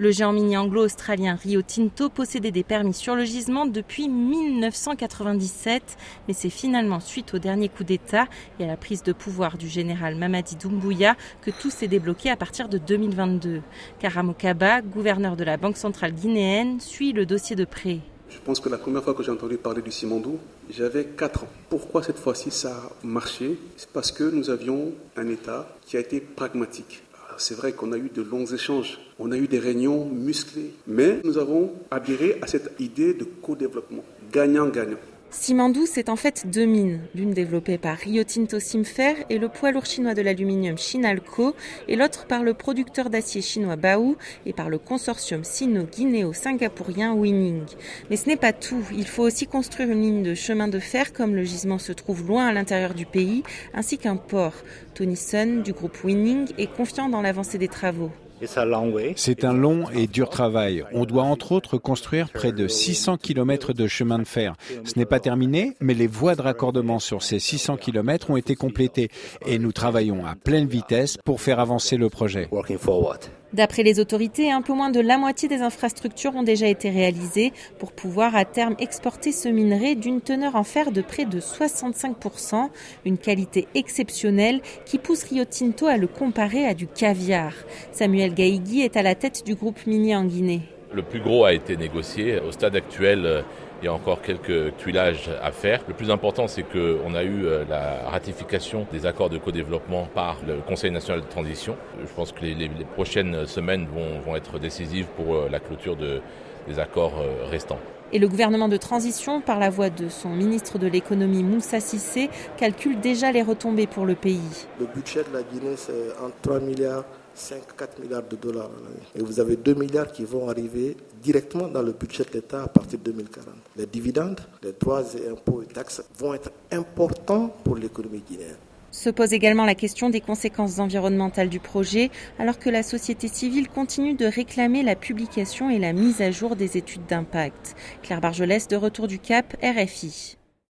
Le géant mini anglo-australien Rio Tinto possédait des permis sur le gisement depuis 1997, mais c'est finalement suite au dernier coup d'État et à la prise de pouvoir du général Mamadi Doumbouya que tout s'est débloqué à partir de 2022. Karamokaba, gouverneur de la Banque centrale guinéenne, suit le dossier de près. Je pense que la première fois que j'ai entendu parler du Simandou, j'avais 4 ans. Pourquoi cette fois-ci ça a marché? C'est parce que nous avions un État qui a été pragmatique c'est vrai qu'on a eu de longs échanges, on a eu des réunions musclées, mais nous avons adhéré à cette idée de co-développement, gagnant-gagnant. Simandou, c'est en fait deux mines, l'une développée par Rio Tinto Simfer et le poids lourd chinois de l'aluminium Shinalco, et l'autre par le producteur d'acier chinois Baou et par le consortium sino-guinéo-singapourien Winning. Mais ce n'est pas tout, il faut aussi construire une ligne de chemin de fer comme le gisement se trouve loin à l'intérieur du pays, ainsi qu'un port. Tony Sun du groupe Winning est confiant dans l'avancée des travaux. C'est un long et dur travail. On doit entre autres construire près de 600 km de chemin de fer. Ce n'est pas terminé, mais les voies de raccordement sur ces 600 km ont été complétées et nous travaillons à pleine vitesse pour faire avancer le projet. D'après les autorités, un peu moins de la moitié des infrastructures ont déjà été réalisées pour pouvoir à terme exporter ce minerai d'une teneur en fer de près de 65%, une qualité exceptionnelle qui pousse Rio Tinto à le comparer à du caviar. Samuel Gaïgui est à la tête du groupe minier en Guinée. Le plus gros a été négocié. Au stade actuel, il y a encore quelques tuilages à faire. Le plus important, c'est qu'on a eu euh, la ratification des accords de co-développement par le Conseil national de transition. Je pense que les, prochaines semaines vont, être décisives pour euh, la clôture des accords euh, restants. Et le gouvernement de transition, par la voix de son ministre de l'économie Moussa Sissé, calcule déjà les retombées pour le pays. Le budget de la Guinée, c'est entre 3 milliards 5-4 milliards de dollars Et vous avez 2 milliards qui vont arriver directement dans le budget de l'État à partir de 2040. Les dividendes, les droits et impôts et taxes vont être importants pour l'économie guinéenne. Se pose également la question des conséquences environnementales du projet, alors que la société civile continue de réclamer la publication et la mise à jour des études d'impact. Claire Bargelès, de retour du Cap, RFI.